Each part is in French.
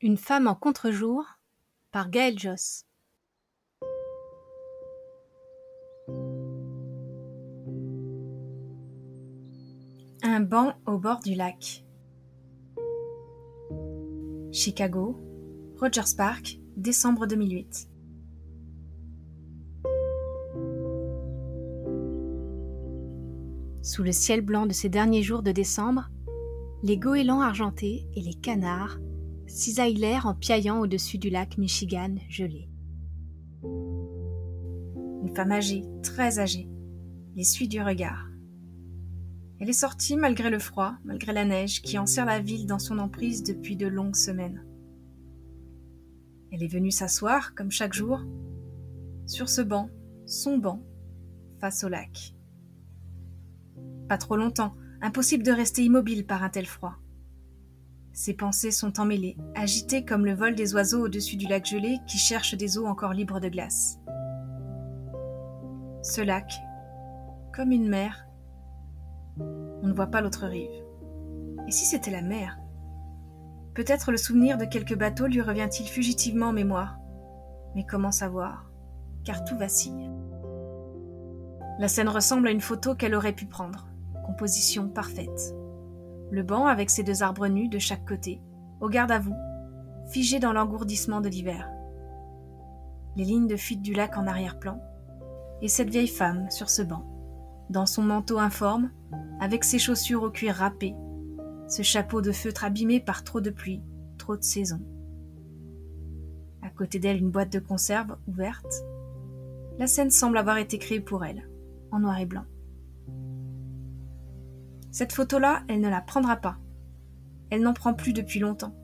Une femme en contre-jour par Gaël Joss. Un banc au bord du lac. Chicago, Rogers Park, décembre 2008. Sous le ciel blanc de ces derniers jours de décembre, les goélands argentés et les canards cisaillèrent en piaillant au-dessus du lac Michigan gelé. Une femme âgée, très âgée, les suit du regard. Elle est sortie malgré le froid, malgré la neige qui enserre la ville dans son emprise depuis de longues semaines. Elle est venue s'asseoir, comme chaque jour, sur ce banc, son banc, face au lac. Pas trop longtemps, impossible de rester immobile par un tel froid. Ses pensées sont emmêlées, agitées comme le vol des oiseaux au-dessus du lac gelé qui cherchent des eaux encore libres de glace. Ce lac, comme une mer, on ne voit pas l'autre rive. Et si c'était la mer? Peut-être le souvenir de quelques bateaux lui revient-il fugitivement en mémoire. Mais comment savoir? Car tout vacille. La scène ressemble à une photo qu'elle aurait pu prendre composition parfaite. Le banc avec ses deux arbres nus de chaque côté, au garde à vous, figé dans l'engourdissement de l'hiver. Les lignes de fuite du lac en arrière-plan, et cette vieille femme sur ce banc, dans son manteau informe, avec ses chaussures au cuir râpé, ce chapeau de feutre abîmé par trop de pluie, trop de saison. À côté d'elle, une boîte de conserve ouverte. La scène semble avoir été créée pour elle, en noir et blanc. Cette photo-là, elle ne la prendra pas. Elle n'en prend plus depuis longtemps.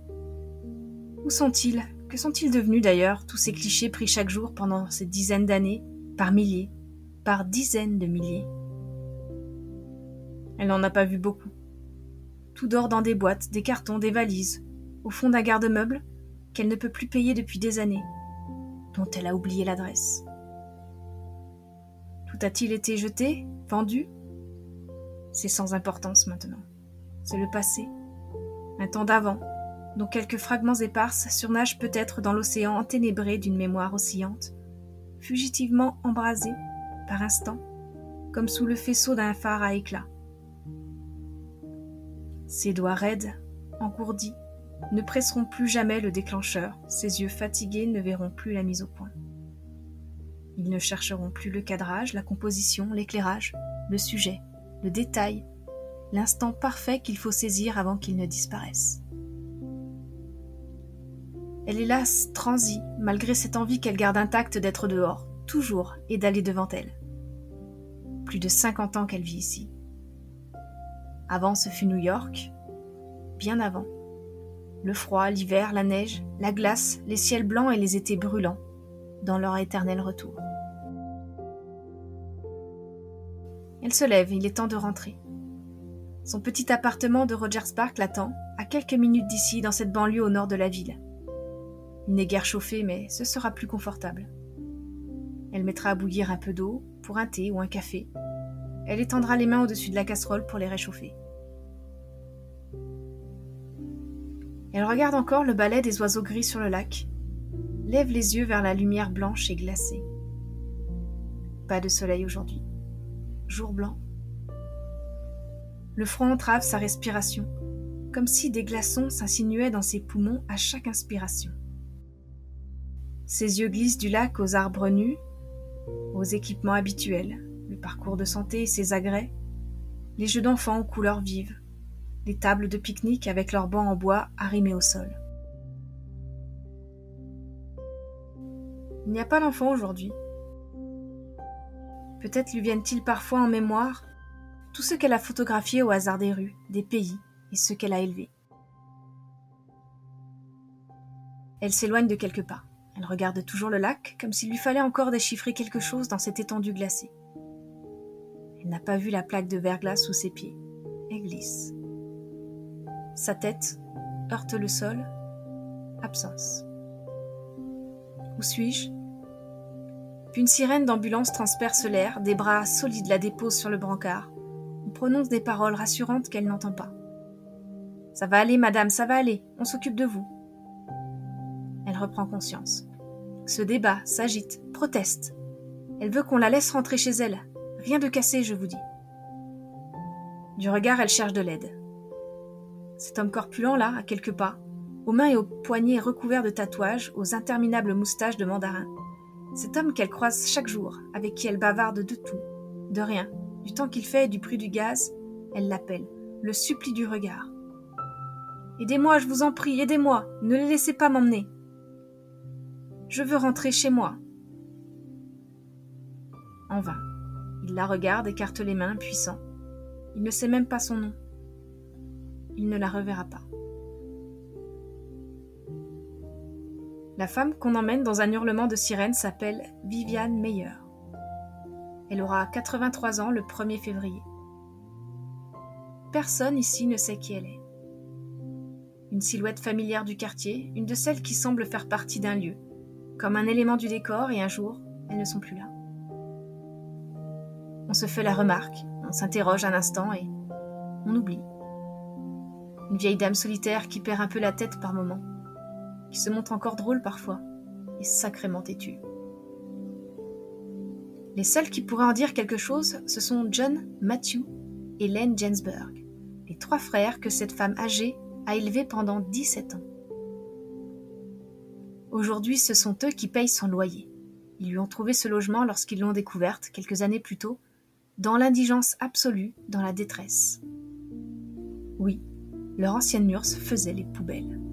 Où sont-ils? Que sont-ils devenus d'ailleurs, tous ces clichés pris chaque jour pendant ces dizaines d'années, par milliers, par dizaines de milliers? Elle n'en a pas vu beaucoup. Tout dort dans des boîtes, des cartons, des valises, au fond d'un garde-meuble qu'elle ne peut plus payer depuis des années, dont elle a oublié l'adresse. Tout a-t-il été jeté, vendu c'est sans importance maintenant. C'est le passé. Un temps d'avant, dont quelques fragments éparses surnagent peut-être dans l'océan enténébré d'une mémoire oscillante, fugitivement embrasée, par instants, comme sous le faisceau d'un phare à éclat. Ses doigts raides, engourdis, ne presseront plus jamais le déclencheur, ses yeux fatigués ne verront plus la mise au point. Ils ne chercheront plus le cadrage, la composition, l'éclairage, le sujet, le détail, l'instant parfait qu'il faut saisir avant qu'il ne disparaisse. Elle est là, transie, malgré cette envie qu'elle garde intacte d'être dehors, toujours, et d'aller devant elle. Plus de 50 ans qu'elle vit ici. Avant, ce fut New York, bien avant. Le froid, l'hiver, la neige, la glace, les ciels blancs et les étés brûlants, dans leur éternel retour. Elle se lève, il est temps de rentrer. Son petit appartement de Rogers Park l'attend, à quelques minutes d'ici, dans cette banlieue au nord de la ville. Il n'est guère chauffé, mais ce sera plus confortable. Elle mettra à bouillir un peu d'eau, pour un thé ou un café. Elle étendra les mains au-dessus de la casserole pour les réchauffer. Elle regarde encore le balai des oiseaux gris sur le lac, lève les yeux vers la lumière blanche et glacée. Pas de soleil aujourd'hui jour blanc. Le froid entrave sa respiration, comme si des glaçons s'insinuaient dans ses poumons à chaque inspiration. Ses yeux glissent du lac aux arbres nus, aux équipements habituels, le parcours de santé et ses agrès, les jeux d'enfants aux couleurs vives, les tables de pique-nique avec leurs bancs en bois arrimés au sol. Il n'y a pas d'enfant aujourd'hui, Peut-être lui viennent-ils parfois en mémoire tout ce qu'elle a photographié au hasard des rues, des pays et ceux qu'elle a élevés. Elle s'éloigne de quelques pas. Elle regarde toujours le lac comme s'il lui fallait encore déchiffrer quelque chose dans cette étendue glacée. Elle n'a pas vu la plaque de verglas sous ses pieds. Elle glisse. Sa tête heurte le sol. Absence. Où suis-je? Une sirène d'ambulance transperce l'air, des bras solides la déposent sur le brancard. On prononce des paroles rassurantes qu'elle n'entend pas. Ça va aller, madame, ça va aller, on s'occupe de vous. reprend conscience. Se débat, s'agite, proteste. Elle veut qu'on la laisse rentrer chez elle. Rien de cassé, je vous dis. Du regard, elle cherche de l'aide. Cet homme corpulent là, à quelques pas, aux mains et aux poignets recouverts de tatouages, aux interminables moustaches de mandarin. Cet homme qu'elle croise chaque jour, avec qui elle bavarde de tout, de rien, du temps qu'il fait et du prix du gaz, elle l'appelle, le supplie du regard. Aidez-moi, je vous en prie, aidez-moi, ne les laissez pas m'emmener. Je veux rentrer chez moi. En vain. Il la regarde, écarte les mains, puissant. Il ne sait même pas son nom. Il ne la reverra pas. La femme qu'on emmène dans un hurlement de sirène s'appelle Viviane Meyer. Elle aura 83 ans le 1er février. Personne ici ne sait qui elle est. Une silhouette familière du quartier, une de celles qui semblent faire partie d'un lieu, comme un élément du décor et un jour, elles ne sont plus là. On se fait la remarque, on s'interroge un instant et on oublie. Une vieille dame solitaire qui perd un peu la tête par moments qui se montre encore drôle parfois, et sacrément têtu. Les seuls qui pourraient en dire quelque chose, ce sont John, Matthew et Len Jensberg, les trois frères que cette femme âgée a élevés pendant 17 ans. Aujourd'hui, ce sont eux qui payent son loyer. Ils lui ont trouvé ce logement lorsqu'ils l'ont découverte, quelques années plus tôt, dans l'indigence absolue, dans la détresse. Oui, leur ancienne nurse faisait les poubelles.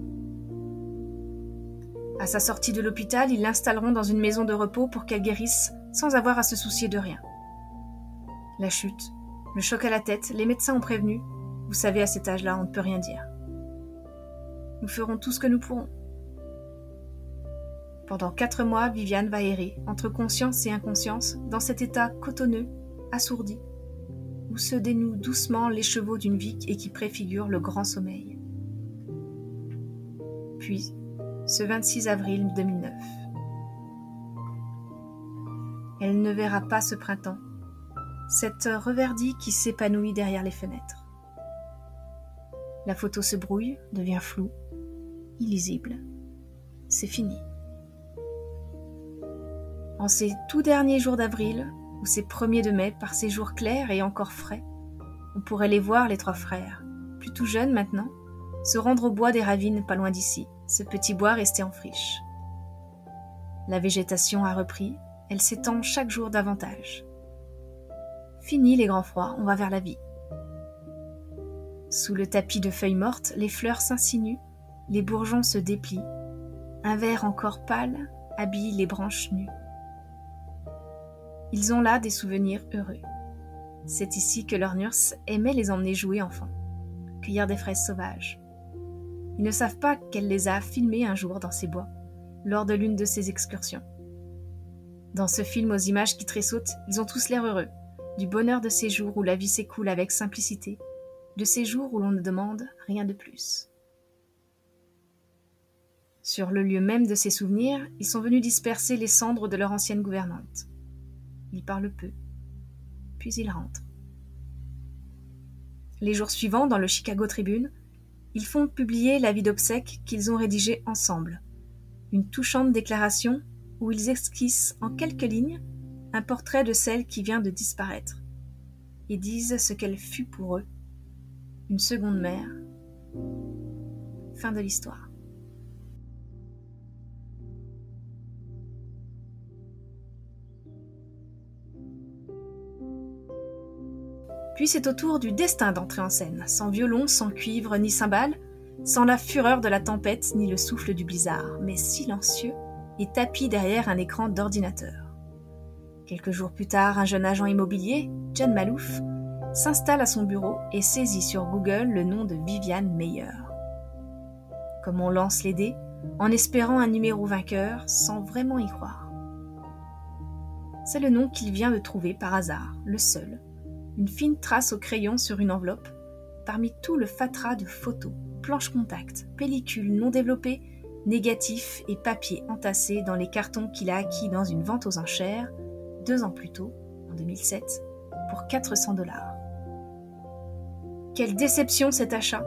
À sa sortie de l'hôpital, ils l'installeront dans une maison de repos pour qu'elle guérisse sans avoir à se soucier de rien. La chute, le choc à la tête, les médecins ont prévenu. Vous savez, à cet âge-là, on ne peut rien dire. Nous ferons tout ce que nous pourrons. Pendant quatre mois, Viviane va errer, entre conscience et inconscience, dans cet état cotonneux, assourdi, où se dénouent doucement les chevaux d'une vie et qui préfigure le grand sommeil. Puis, ce 26 avril 2009. Elle ne verra pas ce printemps, cette reverdie qui s'épanouit derrière les fenêtres. La photo se brouille, devient floue, illisible. C'est fini. En ces tout derniers jours d'avril, ou ces premiers de mai, par ces jours clairs et encore frais, on pourrait les voir, les trois frères, plus tout jeunes maintenant, se rendre au bois des ravines pas loin d'ici, ce petit bois resté en friche. La végétation a repris, elle s'étend chaque jour davantage. Fini les grands froids, on va vers la vie. Sous le tapis de feuilles mortes, les fleurs s'insinuent, les bourgeons se déplient. Un vert encore pâle habille les branches nues. Ils ont là des souvenirs heureux. C'est ici que leur nurse aimait les emmener jouer enfants, cueillir des fraises sauvages, ils ne savent pas qu'elle les a filmés un jour dans ces bois, lors de l'une de ces excursions. Dans ce film aux images qui tressautent, ils ont tous l'air heureux, du bonheur de ces jours où la vie s'écoule avec simplicité, de ces jours où l'on ne demande rien de plus. Sur le lieu même de ces souvenirs, ils sont venus disperser les cendres de leur ancienne gouvernante. Ils parlent peu, puis ils rentrent. Les jours suivants, dans le Chicago Tribune, ils font publier l'avis d'obsèques qu'ils ont rédigé ensemble. Une touchante déclaration où ils esquissent en quelques lignes un portrait de celle qui vient de disparaître et disent ce qu'elle fut pour eux, une seconde mère. Fin de l'histoire. Puis c'est au tour du destin d'entrer en scène, sans violon, sans cuivre ni cymbales, sans la fureur de la tempête ni le souffle du blizzard, mais silencieux et tapis derrière un écran d'ordinateur. Quelques jours plus tard, un jeune agent immobilier, John Malouf, s'installe à son bureau et saisit sur Google le nom de Viviane Meyer. Comme on lance les dés, en espérant un numéro vainqueur sans vraiment y croire. C'est le nom qu'il vient de trouver par hasard, le seul, une fine trace au crayon sur une enveloppe, parmi tout le fatras de photos, planches contact, pellicules non développées, négatifs et papiers entassés dans les cartons qu'il a acquis dans une vente aux enchères, deux ans plus tôt, en 2007, pour 400 dollars. Quelle déception cet achat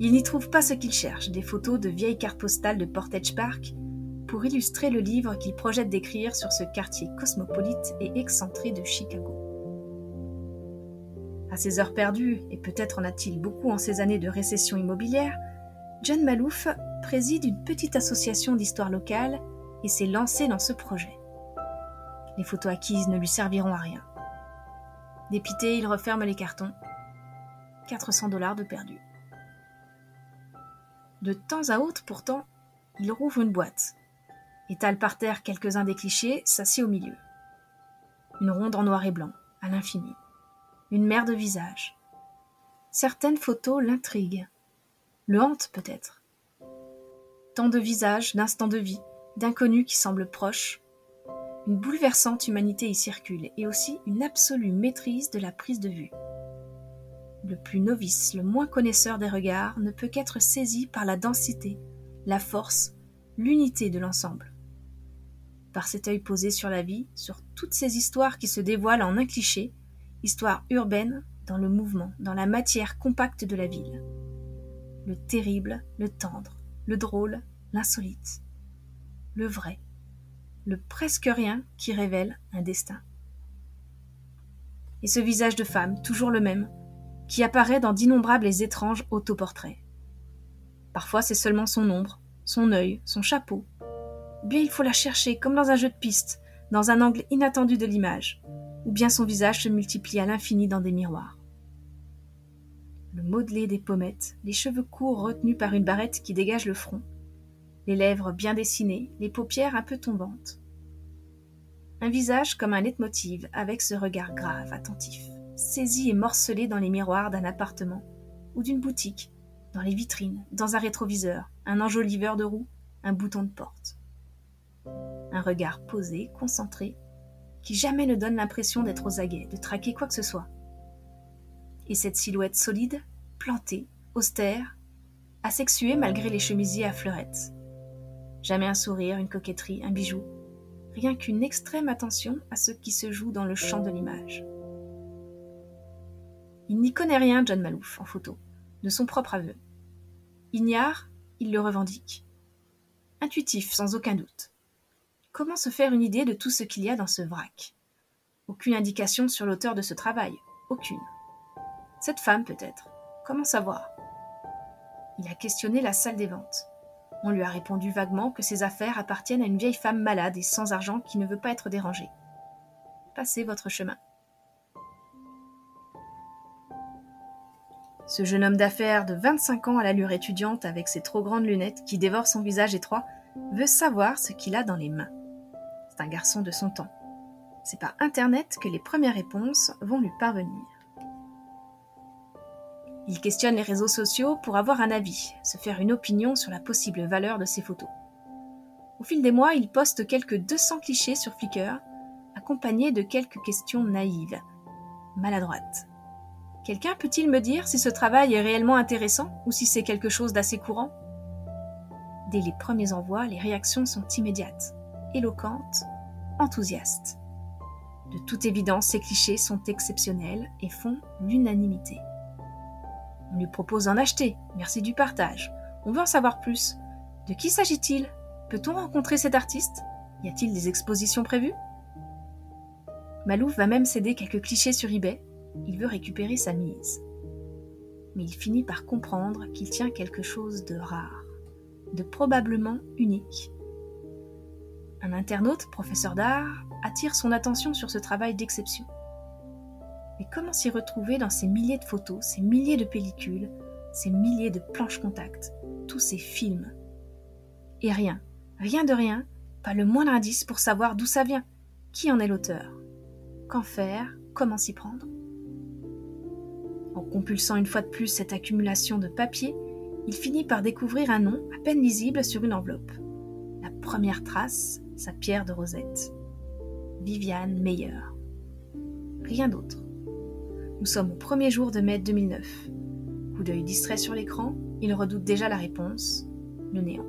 Il n'y trouve pas ce qu'il cherche, des photos de vieilles cartes postales de Portage Park, pour illustrer le livre qu'il projette d'écrire sur ce quartier cosmopolite et excentré de Chicago. À ses heures perdues, et peut-être en a-t-il beaucoup en ces années de récession immobilière, John Malouf préside une petite association d'histoire locale et s'est lancé dans ce projet. Les photos acquises ne lui serviront à rien. Dépité, il referme les cartons. 400 dollars de perdus. De temps à autre, pourtant, il rouvre une boîte, étale par terre quelques-uns des clichés, s'assied au milieu. Une ronde en noir et blanc, à l'infini. Une mer de visages. Certaines photos l'intriguent, le hantent peut-être. Tant de visages, d'instants de vie, d'inconnus qui semblent proches. Une bouleversante humanité y circule, et aussi une absolue maîtrise de la prise de vue. Le plus novice, le moins connaisseur des regards, ne peut qu'être saisi par la densité, la force, l'unité de l'ensemble. Par cet œil posé sur la vie, sur toutes ces histoires qui se dévoilent en un cliché, histoire urbaine dans le mouvement, dans la matière compacte de la ville. Le terrible, le tendre, le drôle, l'insolite, le vrai, le presque rien qui révèle un destin. Et ce visage de femme, toujours le même, qui apparaît dans d'innombrables et étranges autoportraits. Parfois c'est seulement son ombre, son œil, son chapeau. Bien il faut la chercher comme dans un jeu de piste, dans un angle inattendu de l'image, ou bien son visage se multiplie à l'infini dans des miroirs. Le modelé des pommettes, les cheveux courts retenus par une barrette qui dégage le front, les lèvres bien dessinées, les paupières un peu tombantes. Un visage comme un leitmotiv avec ce regard grave, attentif saisi et morcelé dans les miroirs d'un appartement ou d'une boutique, dans les vitrines, dans un rétroviseur, un enjoliveur de roues, un bouton de porte. Un regard posé, concentré, qui jamais ne donne l'impression d'être aux aguets, de traquer quoi que ce soit. Et cette silhouette solide, plantée, austère, asexuée malgré les chemisiers à fleurettes. Jamais un sourire, une coquetterie, un bijou, rien qu'une extrême attention à ce qui se joue dans le champ de l'image. Il n'y connaît rien, John Malouf, en photo, de son propre aveu. Ignare, il le revendique. Intuitif, sans aucun doute. Comment se faire une idée de tout ce qu'il y a dans ce vrac? Aucune indication sur l'auteur de ce travail, aucune. Cette femme, peut-être. Comment savoir? Il a questionné la salle des ventes. On lui a répondu vaguement que ses affaires appartiennent à une vieille femme malade et sans argent qui ne veut pas être dérangée. Passez votre chemin. Ce jeune homme d'affaires de 25 ans à l'allure étudiante avec ses trop grandes lunettes qui dévore son visage étroit veut savoir ce qu'il a dans les mains. Un garçon de son temps. C'est par Internet que les premières réponses vont lui parvenir. Il questionne les réseaux sociaux pour avoir un avis, se faire une opinion sur la possible valeur de ses photos. Au fil des mois, il poste quelques 200 clichés sur Flickr, accompagnés de quelques questions naïves, maladroites. Quelqu'un peut-il me dire si ce travail est réellement intéressant ou si c'est quelque chose d'assez courant? Dès les premiers envois, les réactions sont immédiates, éloquentes, enthousiastes. De toute évidence, ces clichés sont exceptionnels et font l'unanimité. On lui propose d'en acheter, merci du partage. On veut en savoir plus. De qui s'agit-il? Peut-on rencontrer cet artiste? Y a-t-il des expositions prévues? Malouf va même céder quelques clichés sur eBay il veut récupérer sa mise. Mais il finit par comprendre qu'il tient quelque chose de rare, de probablement unique. Un internaute, professeur d'art, attire son attention sur ce travail d'exception. Mais comment s'y retrouver dans ces milliers de photos, ces milliers de pellicules, ces milliers de planches contact, tous ces films? Et rien, rien de rien, pas le moindre indice pour savoir d'où ça vient, qui en est l'auteur, qu'en faire, comment s'y prendre? En compulsant une fois de plus cette accumulation de papier, il finit par découvrir un nom à peine lisible sur une enveloppe. Première trace, sa pierre de rosette. Viviane Meyer. Rien d'autre. Nous sommes au premier jour de mai 2009. Coup d'œil distrait sur l'écran, il redoute déjà la réponse, le néant.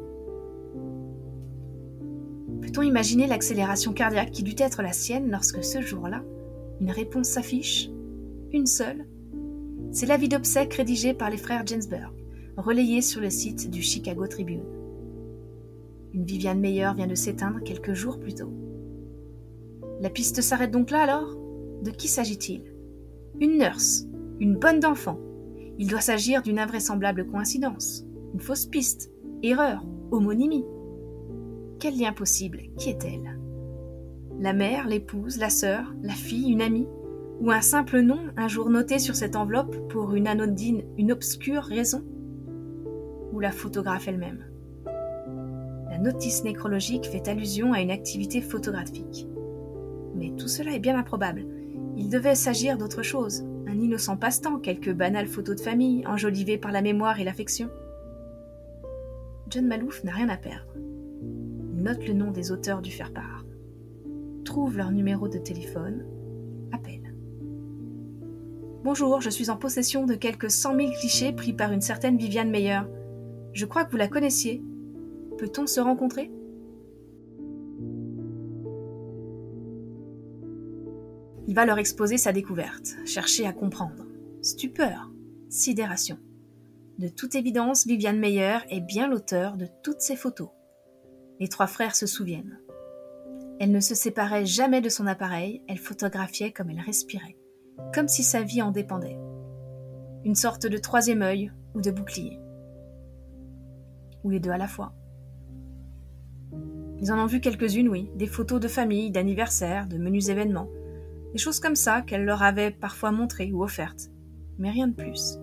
Peut-on imaginer l'accélération cardiaque qui dut être la sienne lorsque ce jour-là, une réponse s'affiche? Une seule? C'est l'avis d'obsèques rédigé par les frères Ginsberg, relayé sur le site du Chicago Tribune. Une Viviane Meyer vient de s'éteindre quelques jours plus tôt. La piste s'arrête donc là alors? De qui s'agit-il? Une nurse, une bonne d'enfant. Il doit s'agir d'une invraisemblable coïncidence, une fausse piste, erreur, homonymie. Quel lien possible Qui est-elle? La mère, l'épouse, la sœur, la fille, une amie? Ou un simple nom un jour noté sur cette enveloppe pour une anodine, une obscure raison? Ou la photographe elle-même? Notice nécrologique fait allusion à une activité photographique. Mais tout cela est bien improbable. Il devait s'agir d'autre chose, un innocent passe-temps, quelques banales photos de famille, enjolivées par la mémoire et l'affection. John Malouf n'a rien à perdre note le nom des auteurs du faire-part, trouve leur numéro de téléphone, appelle. Bonjour, je suis en possession de quelques cent mille clichés pris par une certaine Viviane Meyer. Je crois que vous la connaissiez. Peut-on se rencontrer? Il va leur exposer sa découverte, chercher à comprendre. Stupeur, sidération. De toute évidence, Viviane Meyer est bien l'auteur de toutes ces photos. Les trois frères se souviennent. Elle ne se séparait jamais de son appareil, elle photographiait comme elle respirait, comme si sa vie en dépendait. Une sorte de troisième œil ou de bouclier. Ou les deux à la fois. Ils en ont vu quelques-unes, oui, des photos de famille, d'anniversaires, de menus événements, des choses comme ça qu'elle leur avait parfois montrées ou offertes, mais rien de plus.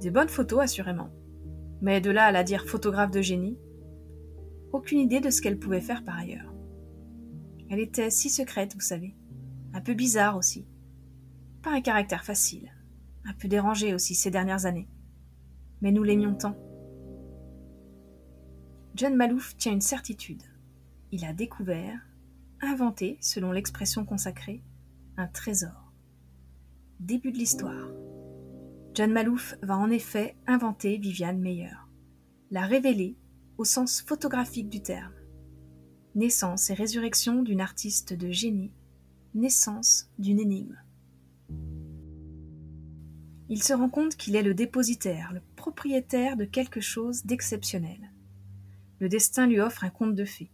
Des bonnes photos, assurément, mais de là à la dire photographe de génie, aucune idée de ce qu'elle pouvait faire par ailleurs. Elle était si secrète, vous savez, un peu bizarre aussi. Pas un caractère facile, un peu dérangé aussi ces dernières années. Mais nous l'aimions tant. John Malouf tient une certitude. Il a découvert, inventé, selon l'expression consacrée, un trésor. Début de l'histoire. John Malouf va en effet inventer Viviane Meyer, la révéler au sens photographique du terme. Naissance et résurrection d'une artiste de génie, naissance d'une énigme. Il se rend compte qu'il est le dépositaire, le propriétaire de quelque chose d'exceptionnel. Le destin lui offre un conte de fées,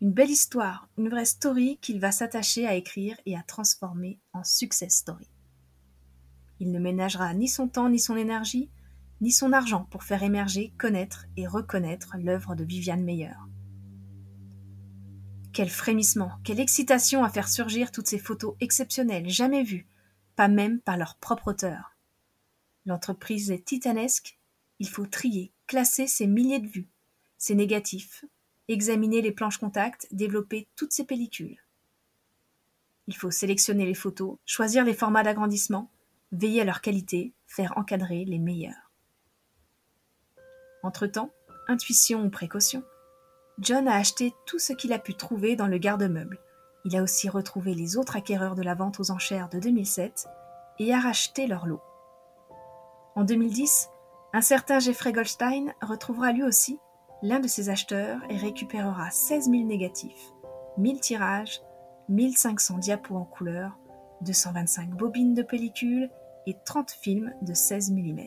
une belle histoire, une vraie story qu'il va s'attacher à écrire et à transformer en success story. Il ne ménagera ni son temps ni son énergie ni son argent pour faire émerger, connaître et reconnaître l'œuvre de Viviane Meyer. Quel frémissement, quelle excitation à faire surgir toutes ces photos exceptionnelles, jamais vues, pas même par leur propre auteur. L'entreprise est titanesque, il faut trier, classer ces milliers de vues, ces négatifs, examiner les planches contact, développer toutes ces pellicules. Il faut sélectionner les photos, choisir les formats d'agrandissement, veiller à leur qualité, faire encadrer les meilleurs. Entre-temps, intuition ou précaution, John a acheté tout ce qu'il a pu trouver dans le garde-meuble. Il a aussi retrouvé les autres acquéreurs de la vente aux enchères de 2007 et a racheté leur lot. En 2010, un certain Jeffrey Goldstein retrouvera lui aussi l'un de ses acheteurs et récupérera 16 000 négatifs, 1000 tirages, 1500 diapos en couleur, 225 bobines de pellicule et 30 films de 16 mm.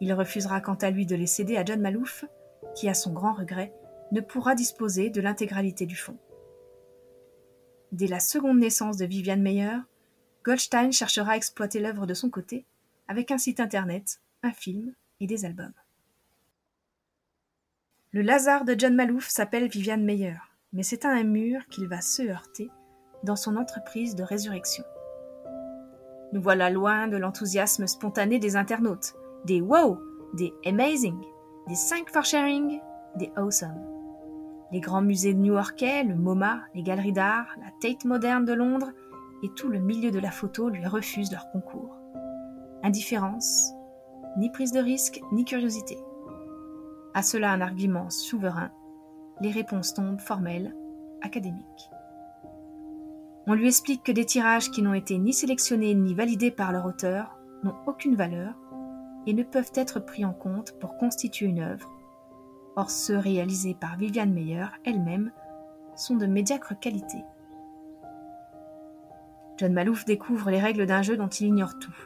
Il refusera quant à lui de les céder à John Malouf, qui, à son grand regret, ne pourra disposer de l'intégralité du fonds. Dès la seconde naissance de Viviane Meyer, Goldstein cherchera à exploiter l'œuvre de son côté, avec un site internet, un film et des albums. Le Lazare de John Malouf s'appelle Viviane Meyer, mais c'est à un mur qu'il va se heurter dans son entreprise de résurrection. Nous voilà loin de l'enthousiasme spontané des internautes, des wow, des amazing, des 5 for sharing, des awesome. Les grands musées new-yorkais, le MoMA, les galeries d'art, la Tate moderne de Londres et tout le milieu de la photo lui refusent leur concours. Indifférence, ni prise de risque, ni curiosité. À cela un argument souverain, les réponses tombent formelles, académiques. On lui explique que des tirages qui n'ont été ni sélectionnés ni validés par leur auteur n'ont aucune valeur et ne peuvent être pris en compte pour constituer une œuvre. Or, ceux réalisés par Viviane Meyer elle-même sont de médiocre qualité. John Malouf découvre les règles d'un jeu dont il ignore tout.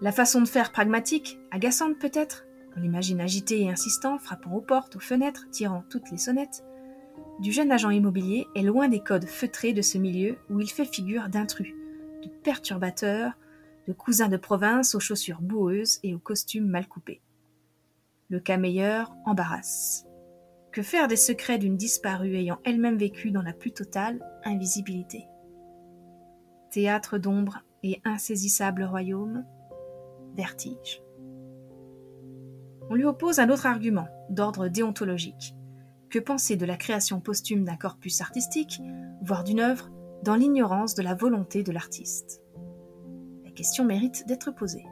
La façon de faire pragmatique, agaçante peut-être, On l'imagine agité et insistant, frappant aux portes, aux fenêtres, tirant toutes les sonnettes. Du jeune agent immobilier est loin des codes feutrés de ce milieu où il fait figure d'intrus, de perturbateur, de cousin de province aux chaussures boueuses et aux costumes mal coupés. Le cas meilleur embarrasse. Que faire des secrets d'une disparue ayant elle-même vécu dans la plus totale invisibilité? Théâtre d'ombre et insaisissable royaume? Vertige. On lui oppose un autre argument, d'ordre déontologique. Que penser de la création posthume d'un corpus artistique, voire d'une œuvre, dans l'ignorance de la volonté de l'artiste? La question mérite d'être posée.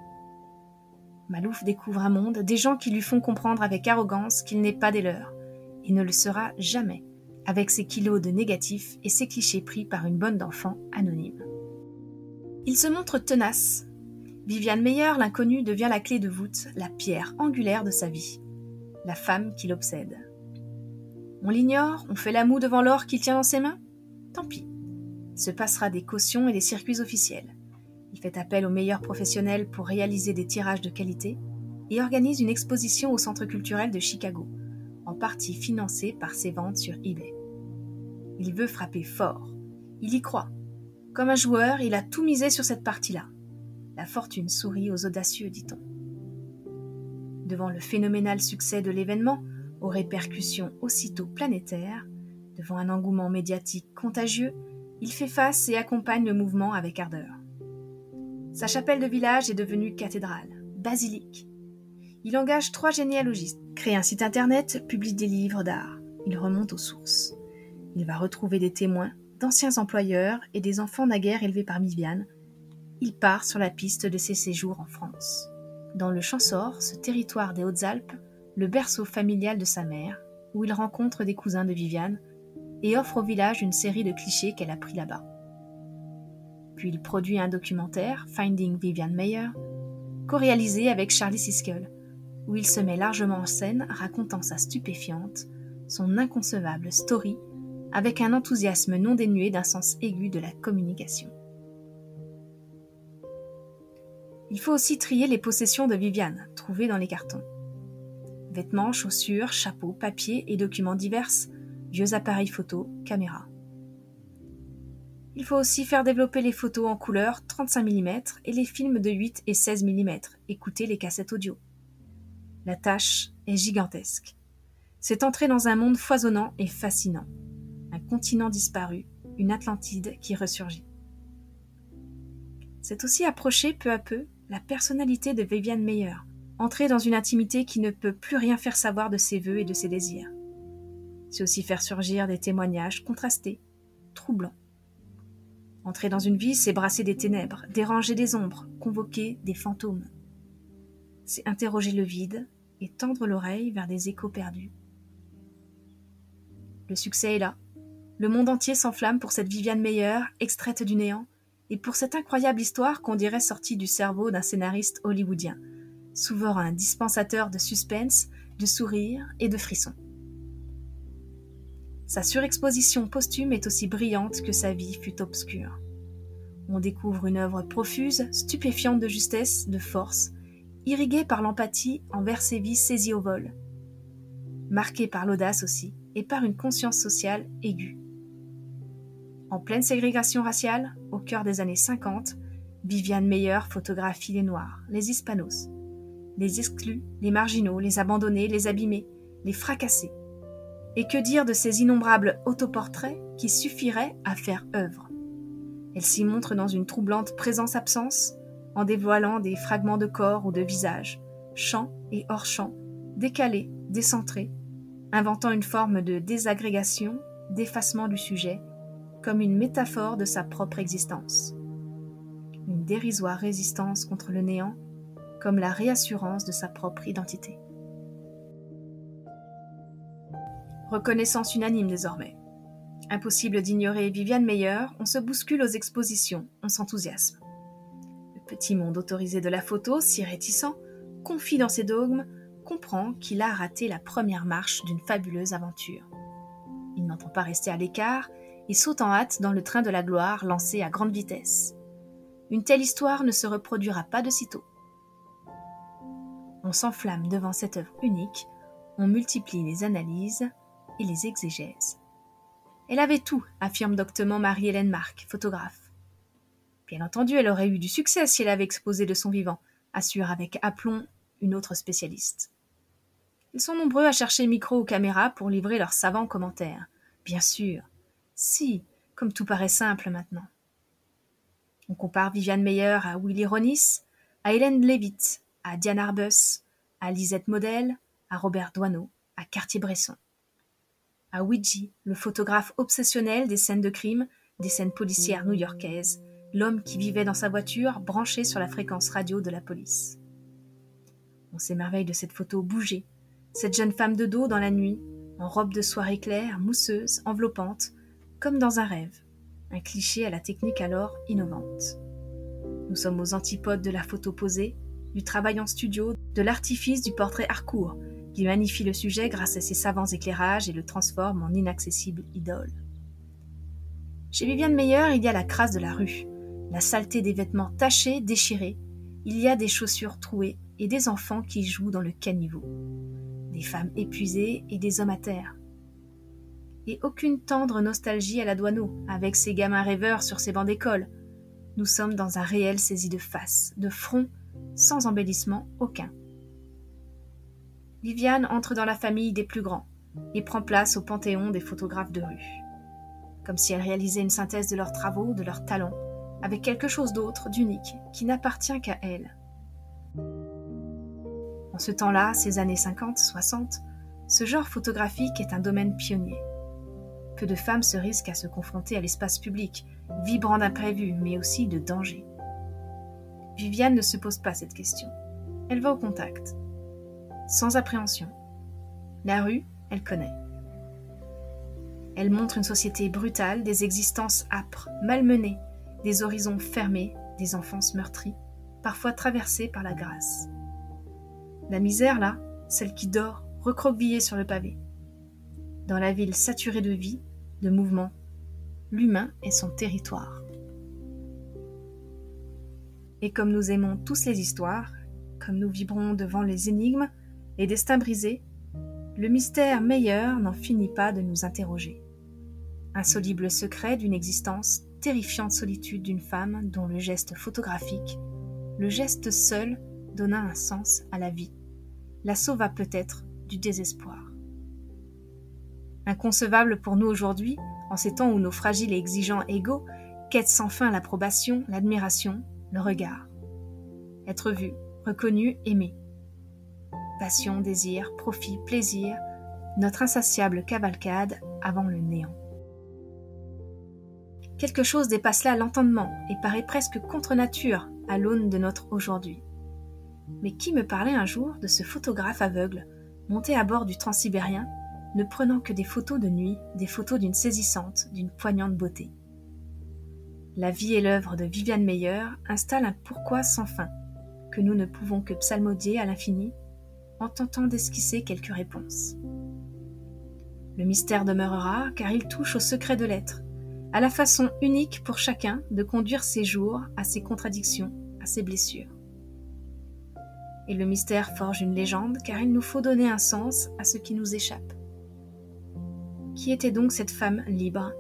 Malouf découvre un monde, des gens qui lui font comprendre avec arrogance qu'il n'est pas des leurs, et ne le sera jamais, avec ses kilos de négatifs et ses clichés pris par une bonne d'enfant anonyme. Il se montre tenace. Viviane Meyer, l'inconnue, devient la clé de voûte, la pierre angulaire de sa vie, la femme qui l'obsède. On l'ignore, on fait la moue devant l'or qu'il tient dans ses mains? Tant pis. Il se passera des cautions et des circuits officiels. Il fait appel aux meilleurs professionnels pour réaliser des tirages de qualité et organise une exposition au Centre culturel de Chicago, en partie financée par ses ventes sur eBay. Il veut frapper fort. Il y croit. Comme un joueur, il a tout misé sur cette partie-là. La fortune sourit aux audacieux, dit-on. Devant le phénoménal succès de l'événement, aux répercussions aussitôt planétaires, devant un engouement médiatique contagieux, il fait face et accompagne le mouvement avec ardeur. Sa chapelle de village est devenue cathédrale, basilique. Il engage trois généalogistes, crée un site internet, publie des livres d'art. Il remonte aux sources. Il va retrouver des témoins, d'anciens employeurs et des enfants naguère élevés par Viviane. Il part sur la piste de ses séjours en France. Dans le Champsaur, ce territoire des Hautes-Alpes, le berceau familial de sa mère, où il rencontre des cousins de Viviane et offre au village une série de clichés qu'elle a pris là-bas. Puis il produit un documentaire, Finding Viviane Meyer, co-réalisé avec Charlie Siskel, où il se met largement en scène racontant sa stupéfiante, son inconcevable story, avec un enthousiasme non dénué d'un sens aigu de la communication. Il faut aussi trier les possessions de Viviane, trouvées dans les cartons. Vêtements, chaussures, chapeaux, papiers et documents divers, vieux appareils photo, caméras. Il faut aussi faire développer les photos en couleur 35 mm et les films de 8 et 16 mm, écouter les cassettes audio. La tâche est gigantesque. C'est entrer dans un monde foisonnant et fascinant. Un continent disparu, une Atlantide qui ressurgit. C'est aussi approcher peu à peu la personnalité de Viviane Meyer, entrer dans une intimité qui ne peut plus rien faire savoir de ses voeux et de ses désirs. C'est aussi faire surgir des témoignages contrastés, troublants. Entrer dans une vie, c'est brasser des ténèbres, déranger des ombres, convoquer des fantômes. C'est interroger le vide et tendre l'oreille vers des échos perdus. Le succès est là. Le monde entier s'enflamme pour cette Viviane Meyer, extraite du néant, et pour cette incroyable histoire qu'on dirait sortie du cerveau d'un scénariste hollywoodien, souverain dispensateur de suspense, de sourires et de frissons. Sa surexposition posthume est aussi brillante que sa vie fut obscure. On découvre une œuvre profuse, stupéfiante de justesse, de force, irriguée par l'empathie envers ses vies saisies au vol, marquée par l'audace aussi, et par une conscience sociale aiguë. En pleine ségrégation raciale, au cœur des années 50, Viviane Meyer photographie les Noirs, les Hispanos, les exclus, les marginaux, les abandonnés, les abîmés, les fracassés, et que dire de ces innombrables autoportraits qui suffiraient à faire œuvre? Elle s'y montre dans une troublante présence-absence, en dévoilant des fragments de corps ou de visage, champs et hors champ, décalés, décentrés, inventant une forme de désagrégation, d'effacement du sujet, comme une métaphore de sa propre existence. Une dérisoire résistance contre le néant, comme la réassurance de sa propre identité. Reconnaissance unanime désormais. Impossible d'ignorer Viviane Meyer, on se bouscule aux expositions, on s'enthousiasme. Le petit monde autorisé de la photo, si réticent, confie dans ses dogmes, comprend qu'il a raté la première marche d'une fabuleuse aventure. Il n'entend pas rester à l'écart, il saute en hâte dans le train de la gloire lancé à grande vitesse. Une telle histoire ne se reproduira pas de sitôt. On s'enflamme devant cette œuvre unique, on multiplie les analyses et les exégèses. Elle avait tout, affirme doctement Marie-Hélène Marc, photographe. Bien entendu, elle aurait eu du succès si elle avait exposé de son vivant, assure avec aplomb une autre spécialiste. Ils sont nombreux à chercher micro ou caméra pour livrer leurs savants commentaires. Bien sûr. Si, comme tout paraît simple maintenant. On compare Viviane Meyer à Willy Ronis, à Hélène Levitt, à Diane Arbus, à Lisette Model, à Robert Doisneau, à Cartier-Bresson. À Ouija, le photographe obsessionnel des scènes de crime, des scènes policières new-yorkaises, l'homme qui vivait dans sa voiture branché sur la fréquence radio de la police. On s'émerveille de cette photo bougée, cette jeune femme de dos dans la nuit, en robe de soirée claire, mousseuse, enveloppante, comme dans un rêve, un cliché à la technique alors innovante. Nous sommes aux antipodes de la photo posée, du travail en studio, de l'artifice du portrait Harcourt, qui magnifie le sujet grâce à ses savants éclairages et le transforme en inaccessible idole. Chez Viviane Meyer, il y a la crasse de la rue, la saleté des vêtements tachés, déchirés, il y a des chaussures trouées et des enfants qui jouent dans le caniveau, des femmes épuisées et des hommes à terre. Et aucune tendre nostalgie à la douaneau, avec ses gamins rêveurs sur ses bancs d'école. Nous sommes dans un réel saisi de face, de front, sans embellissement aucun. Viviane entre dans la famille des plus grands et prend place au panthéon des photographes de rue. Comme si elle réalisait une synthèse de leurs travaux, de leurs talents, avec quelque chose d'autre, d'unique, qui n'appartient qu'à elle. En ce temps-là, ces années 50, 60, ce genre photographique est un domaine pionnier. Peu de femmes se risquent à se confronter à l'espace public, vibrant d'imprévus, mais aussi de dangers. Viviane ne se pose pas cette question. Elle va au contact, sans appréhension. La rue, elle connaît. Elle montre une société brutale, des existences âpres, malmenées, des horizons fermés, des enfances meurtries, parfois traversées par la grâce. La misère, là, celle qui dort, recroquevillée sur le pavé. Dans la ville saturée de vie, de mouvement, l'humain est son territoire. Et comme nous aimons tous les histoires, comme nous vibrons devant les énigmes, les destins brisés, le mystère meilleur n'en finit pas de nous interroger. Insoluble secret d'une existence, terrifiante solitude d'une femme dont le geste photographique, le geste seul, donna un sens à la vie, la sauva peut-être du désespoir. Inconcevable pour nous aujourd'hui, en ces temps où nos fragiles et exigeants égaux quêtent sans fin l'approbation, l'admiration, le regard. Être vu, reconnu, aimé. Passion, désir, profit, plaisir, notre insatiable cavalcade avant le néant. Quelque chose dépasse là l'entendement et paraît presque contre nature à l'aune de notre aujourd'hui. Mais qui me parlait un jour de ce photographe aveugle, monté à bord du transsibérien, ne prenant que des photos de nuit, des photos d'une saisissante, d'une poignante beauté. La vie et l'œuvre de Viviane Meyer installent un pourquoi sans fin, que nous ne pouvons que psalmodier à l'infini, en tentant d'esquisser quelques réponses. Le mystère demeurera car il touche au secret de l'être, à la façon unique pour chacun de conduire ses jours à ses contradictions, à ses blessures. Et le mystère forge une légende car il nous faut donner un sens à ce qui nous échappe. Qui était donc cette femme libre,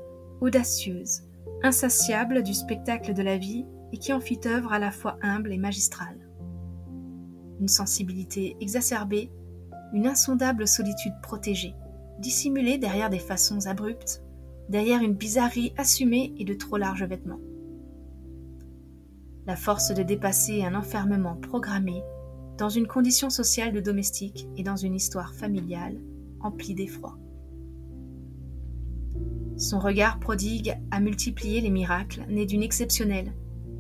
audacieuse, insatiable du spectacle de la vie et qui en fit œuvre à la fois humble et magistrale? Une sensibilité exacerbée, une insondable solitude protégée, dissimulée derrière des façons abruptes derrière une bizarrerie assumée et de trop larges vêtements. La force de dépasser un enfermement programmé dans une condition sociale de domestique et dans une histoire familiale emplie d'effroi. Son regard prodigue a multiplié les miracles nés d'une exceptionnelle,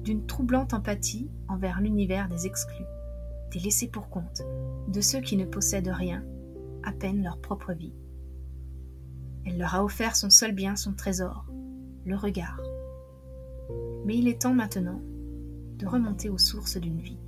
d'une troublante empathie envers l'univers des exclus, des laissés pour compte, de ceux qui ne possèdent rien, à peine leur propre vie. Elle leur a offert son seul bien, son trésor, le regard. Mais il est temps maintenant de remonter aux sources d'une vie.